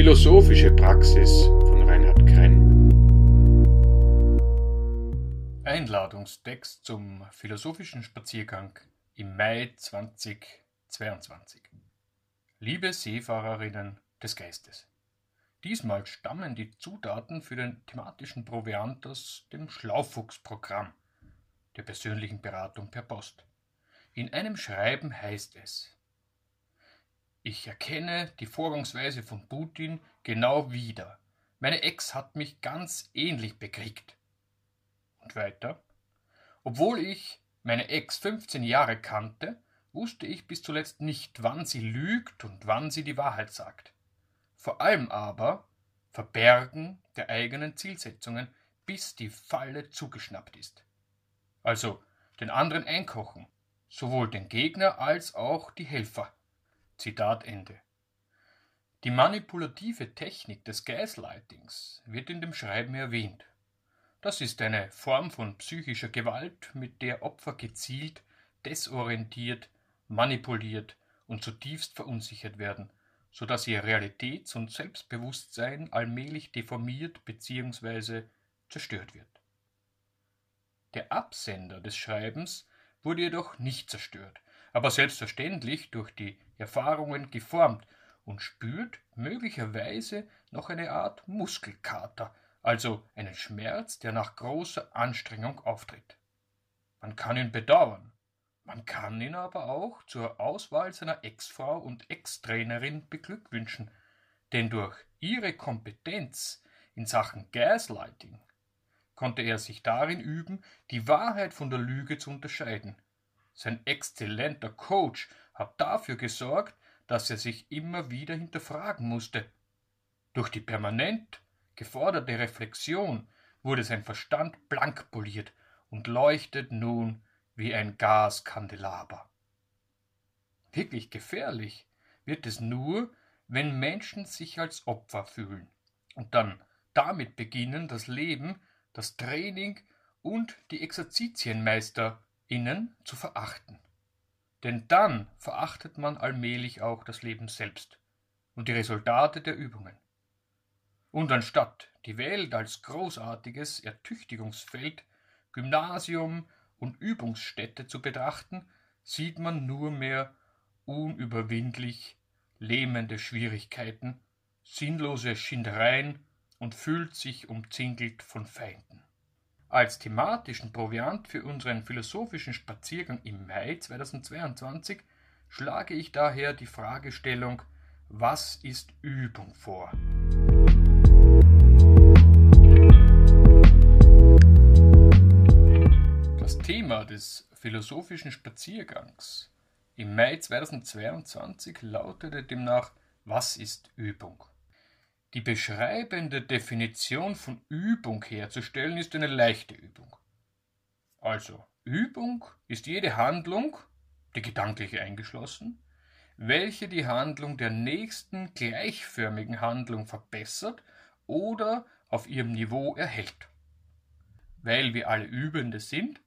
Philosophische Praxis von Reinhard Krenn. Einladungstext zum philosophischen Spaziergang im Mai 2022. Liebe Seefahrerinnen des Geistes. Diesmal stammen die Zutaten für den thematischen Proviant aus dem Schlaufuchs-Programm der persönlichen Beratung per Post. In einem Schreiben heißt es Ich erkenne die Vorgangsweise von Putin genau wieder. Meine Ex hat mich ganz ähnlich bekriegt. Und weiter Obwohl ich meine Ex 15 Jahre kannte, wusste ich bis zuletzt nicht, wann sie lügt und wann sie die Wahrheit sagt. Vor allem aber Verbergen der eigenen Zielsetzungen, bis die Falle zugeschnappt ist. Also den anderen einkochen, sowohl den Gegner als auch die Helfer. Zitat Ende. Die manipulative Technik des Gaslightings wird in dem Schreiben erwähnt. Das ist eine Form von psychischer Gewalt, mit der Opfer gezielt, desorientiert, manipuliert und zutiefst verunsichert werden, so dass ihr Realitäts- und Selbstbewusstsein allmählich deformiert bzw. zerstört wird. Der Absender des Schreibens wurde jedoch nicht zerstört, aber selbstverständlich durch die Erfahrungen geformt und spürt möglicherweise noch eine Art Muskelkater, also einen Schmerz, der nach großer Anstrengung auftritt. Man kann ihn bedauern, man kann ihn aber auch zur Auswahl seiner Ex-Frau und Ex-Trainerin beglückwünschen, denn durch ihre Kompetenz in Sachen Gaslighting konnte er sich darin üben, die Wahrheit von der Lüge zu unterscheiden. Sein exzellenter Coach hat dafür gesorgt, dass er sich immer wieder hinterfragen musste. Durch die permanent geforderte Reflexion wurde sein Verstand blank poliert und leuchtet nun wie ein Gaskandelaber. Wirklich gefährlich wird es nur, wenn Menschen sich als Opfer fühlen und dann damit beginnen, das Leben das Training und die ExerzitienmeisterInnen zu verachten. Denn dann verachtet man allmählich auch das Leben selbst und die Resultate der Übungen. Und anstatt die Welt als großartiges Ertüchtigungsfeld, Gymnasium und Übungsstätte zu betrachten, sieht man nur mehr unüberwindlich lähmende Schwierigkeiten, sinnlose Schindereien und fühlt sich umzingelt von Feinden. Als thematischen Proviant für unseren philosophischen Spaziergang im Mai 2022 schlage ich daher die Fragestellung Was ist Übung vor? Das Thema des philosophischen Spaziergangs im Mai 2022 lautete demnach Was ist Übung? Die beschreibende Definition von Übung herzustellen ist eine leichte Übung. Also, Übung ist jede Handlung, die gedankliche eingeschlossen, welche die Handlung der nächsten gleichförmigen Handlung verbessert oder auf ihrem Niveau erhält. Weil wir alle Übende sind,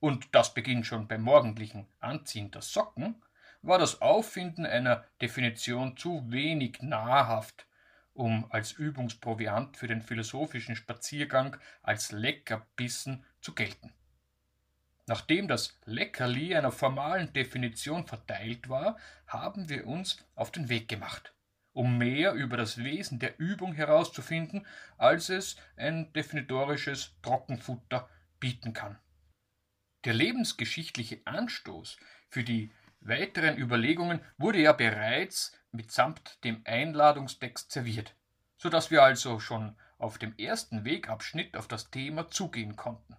und das beginnt schon beim morgendlichen Anziehen der Socken, war das Auffinden einer Definition zu wenig nahrhaft um als Übungsproviant für den philosophischen Spaziergang als Leckerbissen zu gelten. Nachdem das Leckerli einer formalen Definition verteilt war, haben wir uns auf den Weg gemacht, um mehr über das Wesen der Übung herauszufinden, als es ein definitorisches Trockenfutter bieten kann. Der lebensgeschichtliche Anstoß für die weiteren Überlegungen wurde ja bereits mitsamt dem Einladungstext serviert, so dass wir also schon auf dem ersten Wegabschnitt auf das Thema zugehen konnten.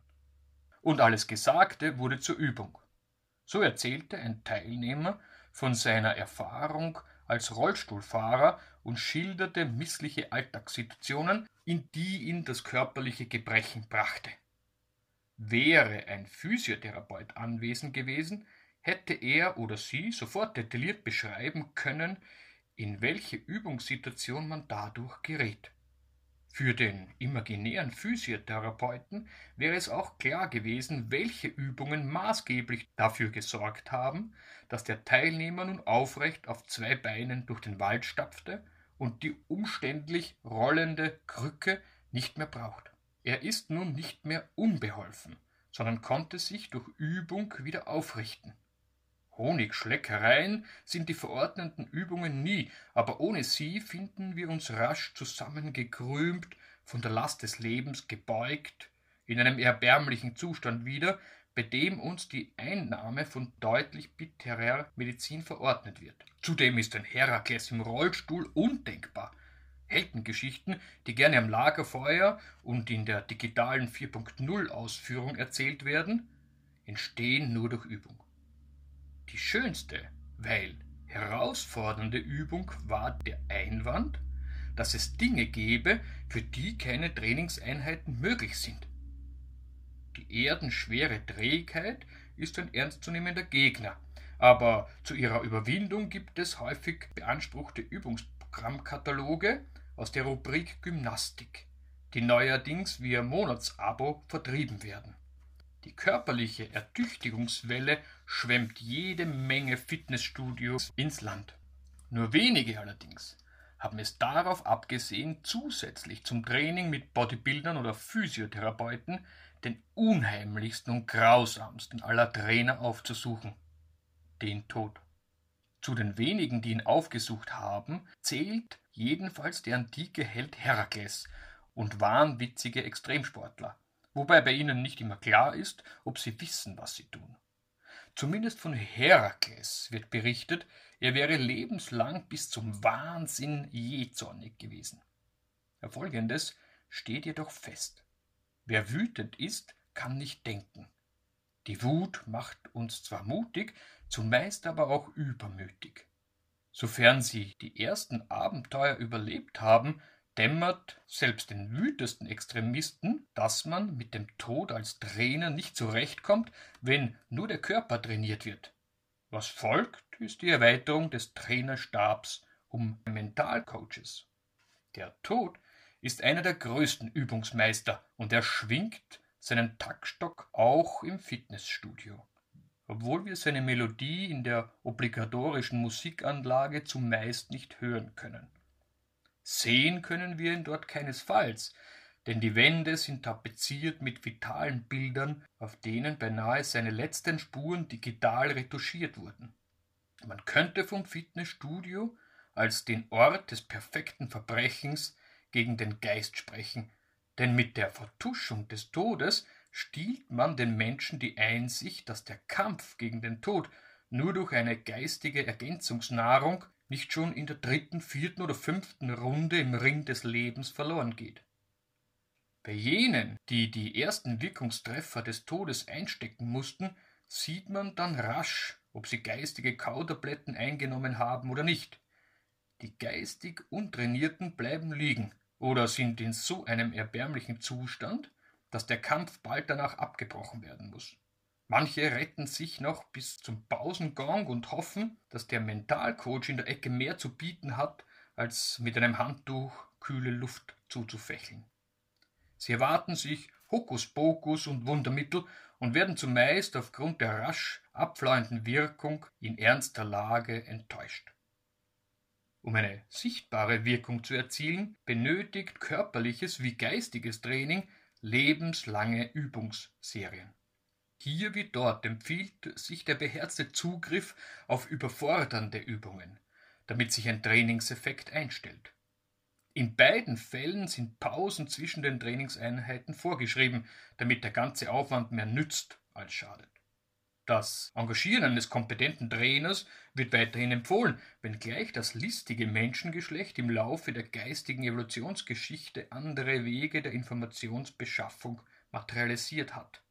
Und alles Gesagte wurde zur Übung. So erzählte ein Teilnehmer von seiner Erfahrung als Rollstuhlfahrer und schilderte missliche Alltagssituationen, in die ihn das körperliche Gebrechen brachte. Wäre ein Physiotherapeut anwesend gewesen, hätte er oder sie sofort detailliert beschreiben können, in welche Übungssituation man dadurch gerät. Für den imaginären Physiotherapeuten wäre es auch klar gewesen, welche Übungen maßgeblich dafür gesorgt haben, dass der Teilnehmer nun aufrecht auf zwei Beinen durch den Wald stapfte und die umständlich rollende Krücke nicht mehr braucht. Er ist nun nicht mehr unbeholfen, sondern konnte sich durch Übung wieder aufrichten. Honigschleckereien sind die verordneten Übungen nie, aber ohne sie finden wir uns rasch zusammengekrümmt, von der Last des Lebens gebeugt, in einem erbärmlichen Zustand wieder, bei dem uns die Einnahme von deutlich bitterer Medizin verordnet wird. Zudem ist ein Herakles im Rollstuhl undenkbar. Heldengeschichten, die gerne am Lagerfeuer und in der digitalen 4.0 Ausführung erzählt werden, entstehen nur durch Übung. Die schönste, weil herausfordernde Übung war der Einwand, dass es Dinge gäbe, für die keine Trainingseinheiten möglich sind. Die erdenschwere Trägheit ist ein ernstzunehmender Gegner, aber zu ihrer Überwindung gibt es häufig beanspruchte Übungsprogrammkataloge aus der Rubrik Gymnastik, die neuerdings via Monatsabo vertrieben werden. Die körperliche Ertüchtigungswelle schwemmt jede Menge Fitnessstudios ins Land. Nur wenige allerdings haben es darauf abgesehen, zusätzlich zum Training mit Bodybuildern oder Physiotherapeuten den unheimlichsten und grausamsten aller Trainer aufzusuchen, den Tod. Zu den wenigen, die ihn aufgesucht haben, zählt jedenfalls der antike Held Herakles und wahnwitzige Extremsportler, wobei bei ihnen nicht immer klar ist, ob sie wissen, was sie tun. Zumindest von Herakles wird berichtet, er wäre lebenslang bis zum Wahnsinn jähzornig gewesen. Folgendes steht jedoch fest. Wer wütend ist, kann nicht denken. Die Wut macht uns zwar mutig, zumeist aber auch übermütig. Sofern sie die ersten Abenteuer überlebt haben, dämmert selbst den wütesten Extremisten, dass man mit dem Tod als Trainer nicht zurechtkommt, wenn nur der Körper trainiert wird. Was folgt, ist die Erweiterung des Trainerstabs um Mentalcoaches. Der Tod ist einer der größten Übungsmeister und er schwingt seinen Taktstock auch im Fitnessstudio. Obwohl wir seine Melodie in der obligatorischen Musikanlage zumeist nicht hören können. Sehen können wir ihn dort keinesfalls, denn die Wände sind tapeziert mit vitalen Bildern, auf denen beinahe seine letzten Spuren digital retuschiert wurden. Man könnte vom Fitnessstudio als den Ort des perfekten Verbrechens gegen den Geist sprechen, denn mit der Vertuschung des Todes stiehlt man den Menschen die Einsicht, dass der Kampf gegen den Tod nur durch eine geistige Ergänzungsnahrung nicht schon in der dritten, vierten oder fünften Runde im Ring des Lebens verloren geht. Bei jenen, die die ersten Wirkungstreffer des Todes einstecken mussten, sieht man dann rasch, ob sie geistige Kautabletten eingenommen haben oder nicht. Die geistig Untrainierten bleiben liegen oder sind in so einem erbärmlichen Zustand, dass der Kampf bald danach abgebrochen werden muss. Manche retten sich noch bis zum Pausengong und hoffen, dass der Mentalcoach in der Ecke mehr zu bieten hat, als mit einem Handtuch kühle Luft zuzufächeln. Sie erwarten sich Hokuspokus und Wundermittel und werden zumeist aufgrund der rasch abflauenden Wirkung in ernster Lage enttäuscht. Um eine sichtbare Wirkung zu erzielen, benötigt körperliches wie geistiges Training lebenslange Übungsserien. Hier wie dort empfiehlt sich der beherzte Zugriff auf überfordernde Übungen, damit sich ein Trainingseffekt einstellt. In beiden Fällen sind Pausen zwischen den Trainingseinheiten vorgeschrieben, damit der ganze Aufwand mehr nützt als schadet. Das Engagieren eines kompetenten Trainers wird weiterhin empfohlen, wenngleich das listige Menschengeschlecht im Laufe der geistigen Evolutionsgeschichte andere Wege der Informationsbeschaffung materialisiert hat.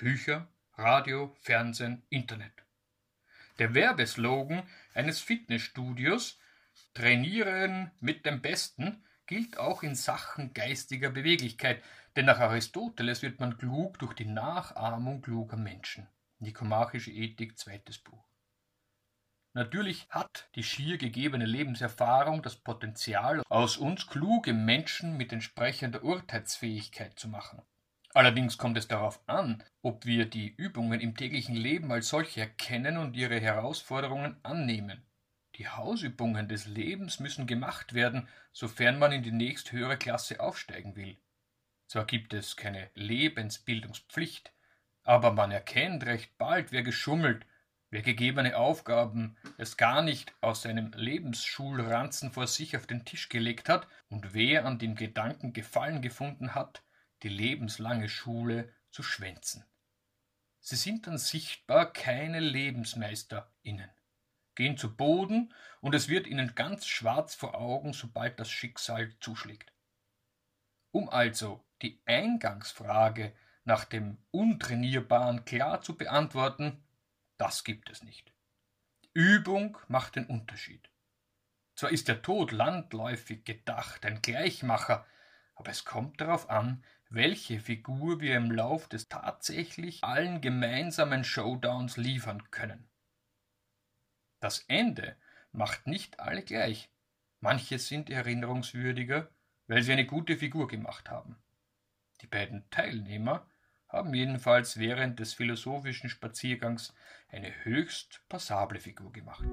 Bücher, Radio, Fernsehen, Internet. Der Werbeslogan eines Fitnessstudios Trainieren mit dem Besten gilt auch in Sachen geistiger Beweglichkeit, denn nach Aristoteles wird man klug durch die Nachahmung kluger Menschen. Nikomachische Ethik, zweites Buch. Natürlich hat die schier gegebene Lebenserfahrung das Potenzial, aus uns kluge Menschen mit entsprechender Urteilsfähigkeit zu machen. Allerdings kommt es darauf an, ob wir die Übungen im täglichen Leben als solche erkennen und ihre Herausforderungen annehmen. Die Hausübungen des Lebens müssen gemacht werden, sofern man in die nächsthöhere Klasse aufsteigen will. Zwar gibt es keine Lebensbildungspflicht, aber man erkennt recht bald, wer geschummelt, wer gegebene Aufgaben erst gar nicht aus seinem Lebensschulranzen vor sich auf den Tisch gelegt hat und wer an dem Gedanken Gefallen gefunden hat, die lebenslange Schule zu schwänzen. Sie sind dann sichtbar keine LebensmeisterInnen, gehen zu Boden und es wird ihnen ganz schwarz vor Augen, sobald das Schicksal zuschlägt. Um also die Eingangsfrage nach dem Untrainierbaren klar zu beantworten, das gibt es nicht. Übung macht den Unterschied. Zwar ist der Tod landläufig gedacht, ein Gleichmacher, aber es kommt darauf an, welche Figur wir im Lauf des tatsächlich allen gemeinsamen Showdowns liefern können. Das Ende macht nicht alle gleich. Manche sind erinnerungswürdiger, weil sie eine gute Figur gemacht haben. Die beiden Teilnehmer haben jedenfalls während des philosophischen Spaziergangs eine höchst passable Figur gemacht.